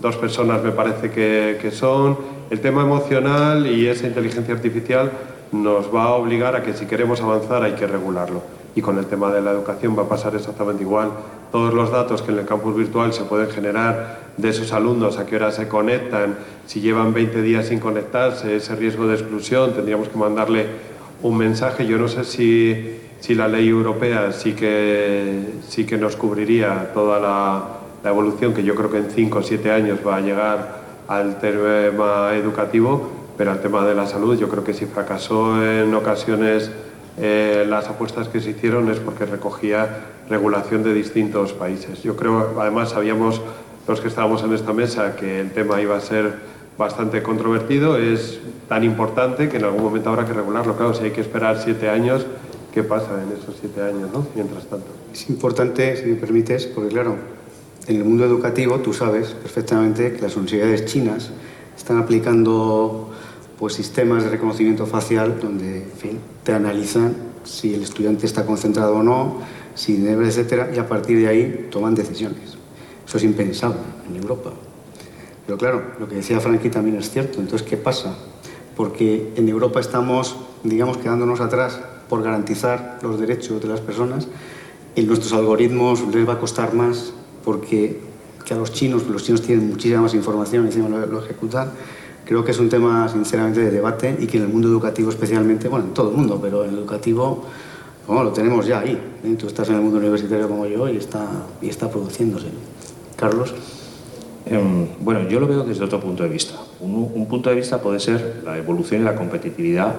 dos personas, me parece que, que son. El tema emocional y esa inteligencia artificial nos va a obligar a que si queremos avanzar hay que regularlo. Y con el tema de la educación va a pasar exactamente igual. Todos los datos que en el campus virtual se pueden generar de esos alumnos, a qué hora se conectan, si llevan 20 días sin conectarse, ese riesgo de exclusión, tendríamos que mandarle un mensaje. Yo no sé si, si la ley europea sí que, sí que nos cubriría toda la, la evolución, que yo creo que en 5 o 7 años va a llegar al tema educativo, pero al tema de la salud yo creo que si fracasó en ocasiones eh, las apuestas que se hicieron es porque recogía regulación de distintos países. Yo creo, además, sabíamos los que estábamos en esta mesa que el tema iba a ser bastante controvertido, es tan importante que en algún momento habrá que regularlo. Claro, si hay que esperar siete años, ¿qué pasa en esos siete años, no? mientras tanto? Es importante, si me permites, porque claro, en el mundo educativo tú sabes perfectamente que las universidades chinas están aplicando pues sistemas de reconocimiento facial donde, te analizan si el estudiante está concentrado o no, si debe, etcétera, y a partir de ahí toman decisiones. Eso es impensable en Europa. Pero claro, lo que decía Frankie también es cierto. Entonces, ¿qué pasa? Porque en Europa estamos, digamos, quedándonos atrás por garantizar los derechos de las personas. En nuestros algoritmos les va a costar más porque que a los chinos, los chinos tienen muchísima más información y encima lo, lo ejecutan. Creo que es un tema, sinceramente, de debate y que en el mundo educativo especialmente, bueno, en todo el mundo, pero en el educativo bueno, lo tenemos ya ahí. ¿eh? Tú estás en el mundo universitario como yo y está, y está produciéndose. Carlos. Eh, bueno, yo lo veo desde otro punto de vista. Un, un, punto de vista puede ser la evolución y la competitividad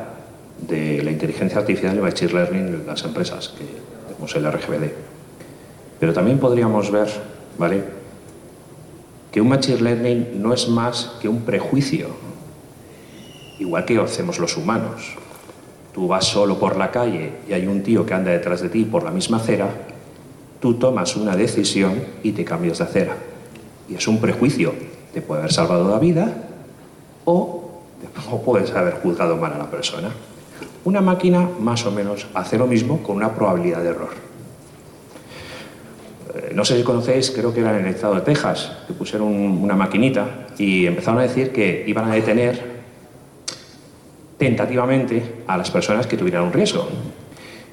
de la inteligencia artificial y el machine learning en las empresas, que tenemos el RGBD. Pero también podríamos ver, ¿vale? Que un machine learning no es más que un prejuicio, igual que hacemos los humanos. Tú vas solo por la calle y hay un tío que anda detrás de ti por la misma acera, tú tomas una decisión y te cambias de acera. Y es un prejuicio. Te puede haber salvado la vida o, o puedes haber juzgado mal a la persona. Una máquina más o menos hace lo mismo con una probabilidad de error. No sé si conocéis, creo que era en el estado de Texas, que pusieron una maquinita y empezaron a decir que iban a detener tentativamente a las personas que tuvieran un riesgo.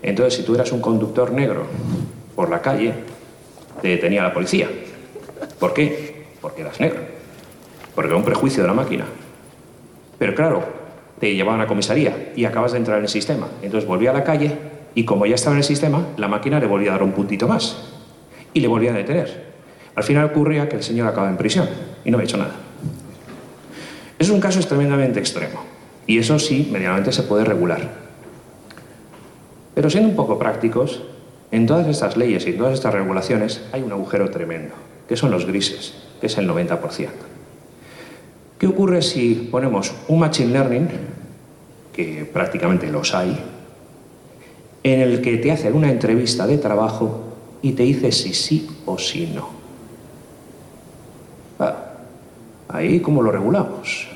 Entonces, si tú eras un conductor negro por la calle, te detenía la policía. ¿Por qué? Porque eras negro. Porque era un prejuicio de la máquina. Pero claro, te llevaban a comisaría y acabas de entrar en el sistema. Entonces volvía a la calle y como ya estaba en el sistema, la máquina le volvía a dar un puntito más. Y le volvía a detener. Al final ocurría que el señor acaba en prisión y no ha hecho nada. Es un caso tremendamente extremo. Y eso sí, medianamente se puede regular. Pero siendo un poco prácticos, en todas estas leyes y en todas estas regulaciones hay un agujero tremendo, que son los grises, que es el 90%. ¿Qué ocurre si ponemos un Machine Learning, que prácticamente los hay, en el que te hacen una entrevista de trabajo y te dice si sí o si no? Ah, ahí, ¿cómo lo regulamos?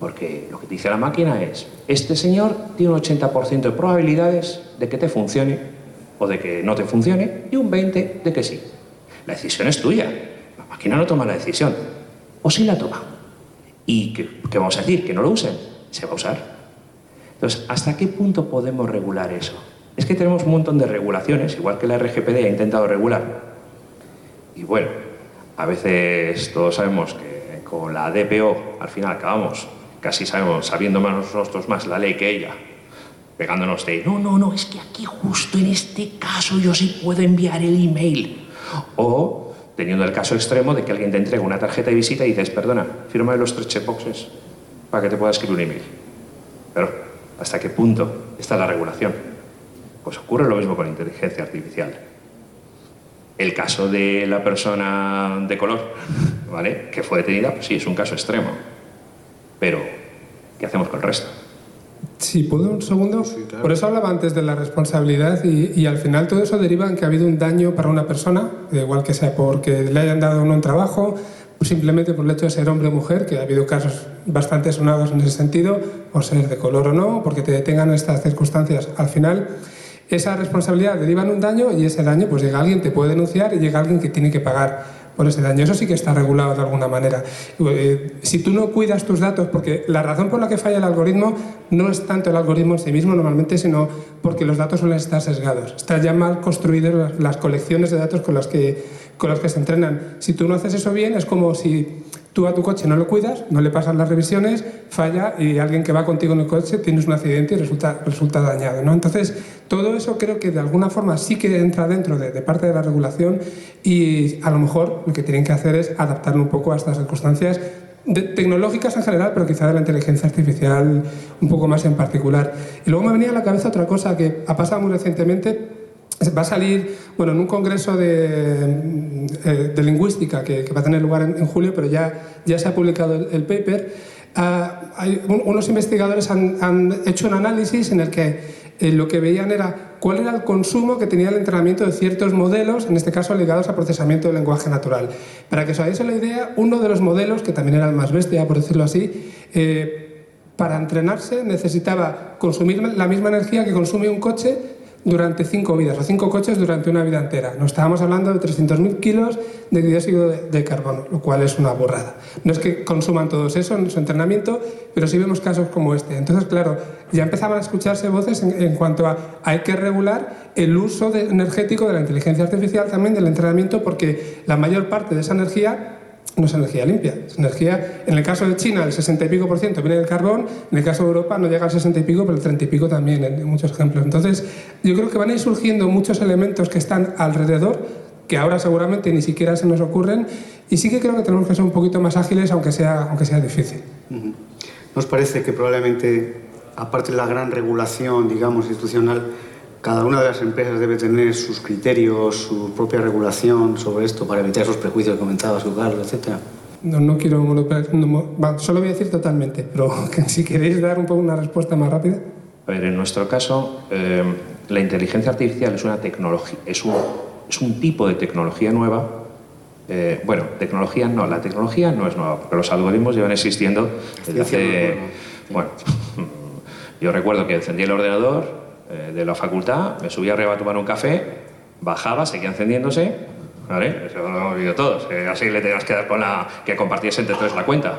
Porque lo que te dice la máquina es, este señor tiene un 80% de probabilidades de que te funcione o de que no te funcione y un 20% de que sí. La decisión es tuya. La máquina no toma la decisión. O sí la toma. ¿Y qué, qué vamos a decir? ¿Que no lo usen? Se va a usar. Entonces, ¿hasta qué punto podemos regular eso? Es que tenemos un montón de regulaciones, igual que la RGPD ha intentado regular. Y bueno, a veces todos sabemos que con la DPO al final acabamos casi sabemos, sabiendo más nosotros más la ley que ella, pegándonos de, no, no, no, es que aquí justo en este caso yo sí puedo enviar el email. O teniendo el caso extremo de que alguien te entrega una tarjeta de visita y dices, perdona, firma los tres checkboxes para que te pueda escribir un email. Pero, ¿hasta qué punto está la regulación? Pues ocurre lo mismo con inteligencia artificial. El caso de la persona de color, ¿vale? Que fue detenida, pues sí, es un caso extremo pero, ¿qué hacemos con el resto? Sí, ¿puedo un segundo? Sí, claro. Por eso hablaba antes de la responsabilidad y, y, al final todo eso deriva en que ha habido un daño para una persona, igual que sea porque le hayan dado uno un trabajo, o simplemente por el hecho de ser hombre o mujer, que ha habido casos bastante sonados en ese sentido, o ser de color o no, porque te detengan estas circunstancias. Al final, esa responsabilidad deriva en un daño y ese daño, pues llega alguien, te puede denunciar y llega alguien que tiene que pagar por ese daño. Eso sí que está regulado de alguna manera. Eh, si tú no cuidas tus datos, porque la razón por la que falla el algoritmo no es tanto el algoritmo en sí mismo normalmente, sino porque los datos suelen estar sesgados. Están ya mal construidas las colecciones de datos con las, que, con las que se entrenan. Si tú no haces eso bien, es como si tú a tu coche no lo cuidas, no le pasas las revisiones, falla y alguien que va contigo en el coche tienes un accidente y resulta, dañado. ¿no? Entonces, todo eso creo que de alguna forma sí que entra dentro de, parte de la regulación y a lo mejor lo que tienen que hacer es adaptarlo un poco a estas circunstancias tecnológicas en general, pero quizá de la inteligencia artificial un poco más en particular. Y luego me venía a la cabeza otra cosa que ha pasado muy recientemente, va a salir bueno, en un congreso de, eh, de lingüística que, que, va a tener lugar en, en, julio, pero ya, ya se ha publicado el, el paper. Uh, hay, un, unos investigadores han, han, hecho un análisis en el que eh, lo que veían era cuál era el consumo que tenía el entrenamiento de ciertos modelos, en este caso ligados a procesamiento del lenguaje natural. Para que os hagáis la idea, uno de los modelos, que también era el más bestia, por decirlo así, eh, para entrenarse necesitaba consumir la misma energía que consume un coche durante cinco vidas o cinco coches durante una vida entera. No estábamos hablando de 300.000 kilos de dióxido de, carbono, lo cual es una burrada. No es que consuman todos eso en su entrenamiento, pero sí vemos casos como este. Entonces, claro, ya empezaban a escucharse voces en, cuanto a hay que regular el uso energético de la inteligencia artificial también del entrenamiento porque la mayor parte de esa energía no es energía limpia, es energía, en el caso de China el 60 y pico por ciento viene del carbón, en el caso de Europa no llega al 60 y pico, pero el 30 y pico también, en, muchos ejemplos. Entonces, yo creo que van a ir surgiendo muchos elementos que están alrededor, que ahora seguramente ni siquiera se nos ocurren, y sí que creo que tenemos que ser un poquito más ágiles, aunque sea, aunque sea difícil. ¿Nos parece que probablemente, aparte de la gran regulación, digamos, institucional, cada una de las empresas debe tener sus criterios, su propia regulación sobre esto para evitar esos prejuicios que comentaba su Carlos, etc. No, no quiero solo voy a decir totalmente, pero si queréis dar un poco una respuesta más rápida. A ver, en nuestro caso, eh, la inteligencia artificial es una tecnología, es un, es un tipo de tecnología nueva. Eh, bueno, tecnología no, la tecnología no es nueva, porque los algoritmos llevan existiendo desde hace. Bueno, yo recuerdo que encendí el ordenador, eh, de la facultad, me subía arriba a tomar un café, bajaba, seguía encendiéndose, ¿vale? Eso lo hemos visto todos, así le tenías que dar con la... que compartiese entre todos la cuenta,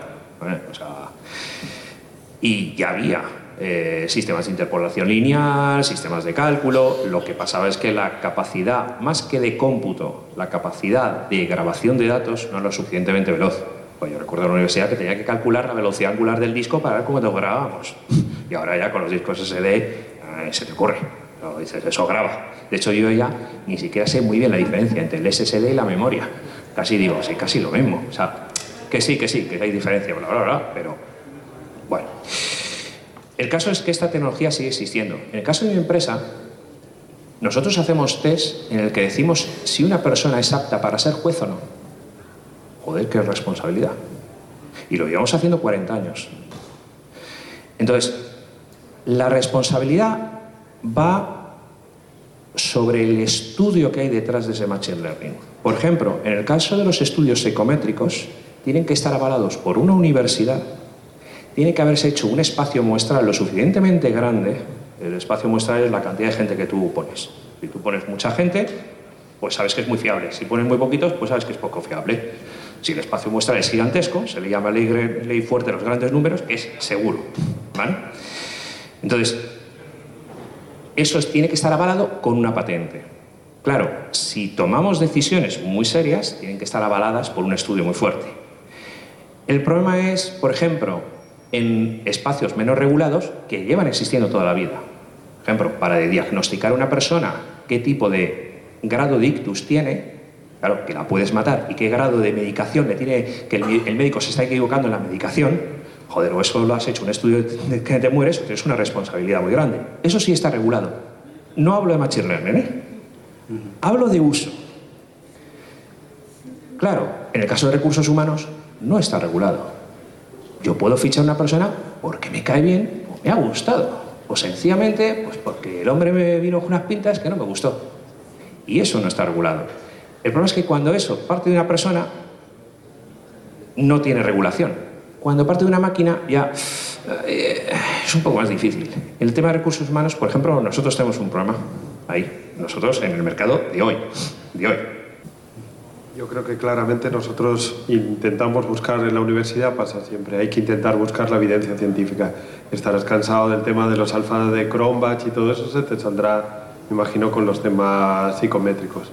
y ya había eh, sistemas de interpolación lineal, sistemas de cálculo. Lo que pasaba es que la capacidad, más que de cómputo, la capacidad de grabación de datos no era lo suficientemente veloz. Pues yo recuerdo en la universidad que tenía que calcular la velocidad angular del disco para ver cómo lo grabábamos. Y ahora ya con los discos SD se te ocurre. dices, eso graba. De hecho, yo ya ni siquiera sé muy bien la diferencia entre el SSD y la memoria. Casi digo, sí, casi lo mismo. O sea, que sí, que sí, que hay diferencia, bla, bla, bla, pero bueno. El caso es que esta tecnología sigue existiendo. En el caso de mi empresa, nosotros hacemos test en el que decimos si una persona es apta para ser juez o no. Joder, qué responsabilidad. Y lo llevamos haciendo 40 años. Entonces, la responsabilidad va sobre el estudio que hay detrás de ese machine learning. Por ejemplo, en el caso de los estudios psicométricos, tienen que estar avalados por una universidad, tiene que haberse hecho un espacio muestral lo suficientemente grande, el espacio muestral es la cantidad de gente que tú pones. Si tú pones mucha gente, pues sabes que es muy fiable. Si pones muy poquitos, pues sabes que es poco fiable. Si el espacio muestral es gigantesco, se le llama ley, ley fuerte de los grandes números, es seguro. ¿vale? Entonces, eso tiene que estar avalado con una patente. Claro, si tomamos decisiones muy serias, tienen que estar avaladas por un estudio muy fuerte. El problema es, por ejemplo, en espacios menos regulados que llevan existiendo toda la vida. Por ejemplo, para diagnosticar a una persona qué tipo de grado de ictus tiene, claro, que la puedes matar, y qué grado de medicación le tiene, que el médico se está equivocando en la medicación, joder, o eso lo has hecho un estudio de que te mueres, es una responsabilidad muy grande. Eso sí está regulado. No hablo de machine learning, ¿eh? Hablo de uso. Claro, en el caso de recursos humanos no está regulado. Yo puedo fichar a una persona porque me cae bien o me ha gustado. O sencillamente, pues porque el hombre me vino con unas pintas que no me gustó. Y eso no está regulado. El problema es que cuando eso parte de una persona, no tiene regulación. Cuando parte de una máquina ya eh, es un poco más difícil. El tema de recursos humanos, por ejemplo, nosotros tenemos un programa ahí, nosotros en el mercado de hoy, de hoy. Yo creo que claramente nosotros intentamos buscar en la universidad, pasa siempre, hay que intentar buscar la evidencia científica. Estarás cansado del tema de los alfa de Cronbach y todo eso, se te saldrá, me imagino, con los temas psicométricos.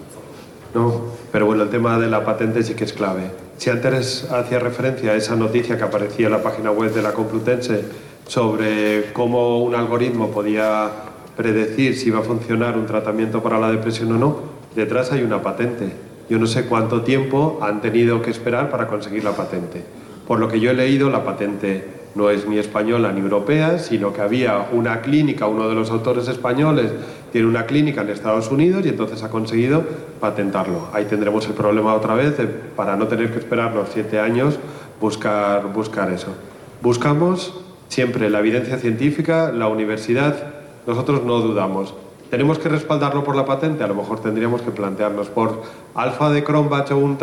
¿No? Pero bueno, el tema de la patente sí que es clave. Si antes hacía referencia a esa noticia que aparecía en la página web de la Complutense sobre cómo un algoritmo podía predecir si iba a funcionar un tratamiento para la depresión o no, detrás hay una patente. Yo no sé cuánto tiempo han tenido que esperar para conseguir la patente. Por lo que yo he leído, la patente no es ni española ni europea, sino que había una clínica, uno de los autores españoles tiene una clínica en Estados Unidos y entonces ha conseguido patentarlo. Ahí tendremos el problema otra vez para no tener que esperar los siete años buscar, buscar eso. Buscamos siempre la evidencia científica, la universidad, nosotros no dudamos. ¿Tenemos que respaldarlo por la patente? A lo mejor tendríamos que plantearnos por alfa de Cronbach o un,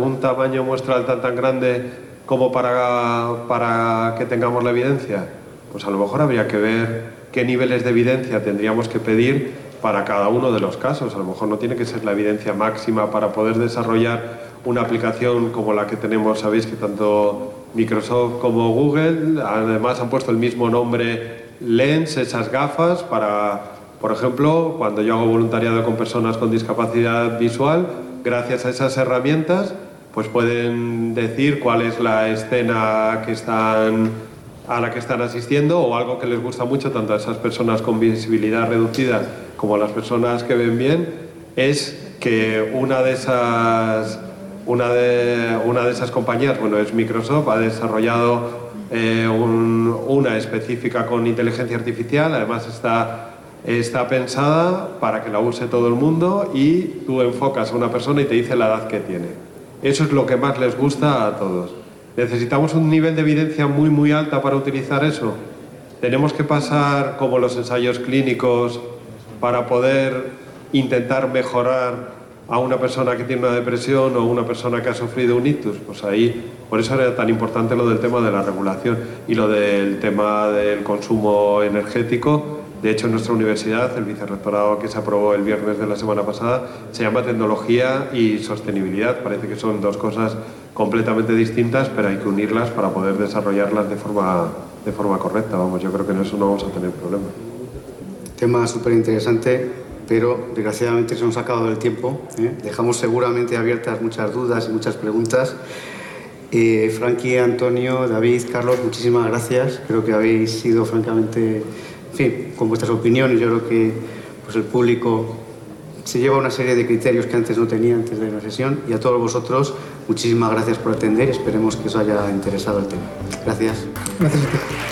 un tamaño muestral tan tan grande como para, para que tengamos la evidencia. pues a lo mejor habría que ver qué niveles de evidencia tendríamos que pedir para cada uno de los casos. A lo mejor no tiene que ser la evidencia máxima para poder desarrollar una aplicación como la que tenemos, sabéis que tanto Microsoft como Google además han puesto el mismo nombre Lens, esas gafas, para, por ejemplo, cuando yo hago voluntariado con personas con discapacidad visual, gracias a esas herramientas, pues pueden decir cuál es la escena a la que están asistiendo o algo que les gusta mucho tanto a esas personas con visibilidad reducida como a las personas que ven bien es que una de esas una de, una de esas compañías, bueno, es Microsoft, ha desarrollado eh, una específica con inteligencia artificial, además está, está pensada para que la use todo el mundo y tú enfocas a una persona y te dice la edad que tiene. Eso es lo que más les gusta a todos. ¿Necesitamos un nivel de evidencia muy, muy alta para utilizar eso? ¿Tenemos que pasar como los ensayos clínicos para poder intentar mejorar a una persona que tiene una depresión o una persona que ha sufrido un ictus? Pues ahí, por eso era tan importante lo del tema de la regulación y lo del tema del consumo energético. De hecho, en nuestra universidad, el vicerrectorado que se aprobó el viernes de la semana pasada se llama tecnología y sostenibilidad. Parece que son dos cosas completamente distintas, pero hay que unirlas para poder desarrollarlas de forma, de forma correcta. Vamos, yo creo que en eso no vamos a tener problema. Tema súper interesante, pero desgraciadamente se nos ha acabado el tiempo. ¿eh? Dejamos seguramente abiertas muchas dudas y muchas preguntas. Eh, Frankie, Antonio, David, Carlos, muchísimas gracias. Creo que habéis sido francamente, en fin, con vuestras opiniones, yo creo que pues, el público se lleva una serie de criterios que antes no tenía antes de la sesión y a todos vosotros muchísimas gracias por atender esperemos que os haya interesado el tema. Gracias. Gracias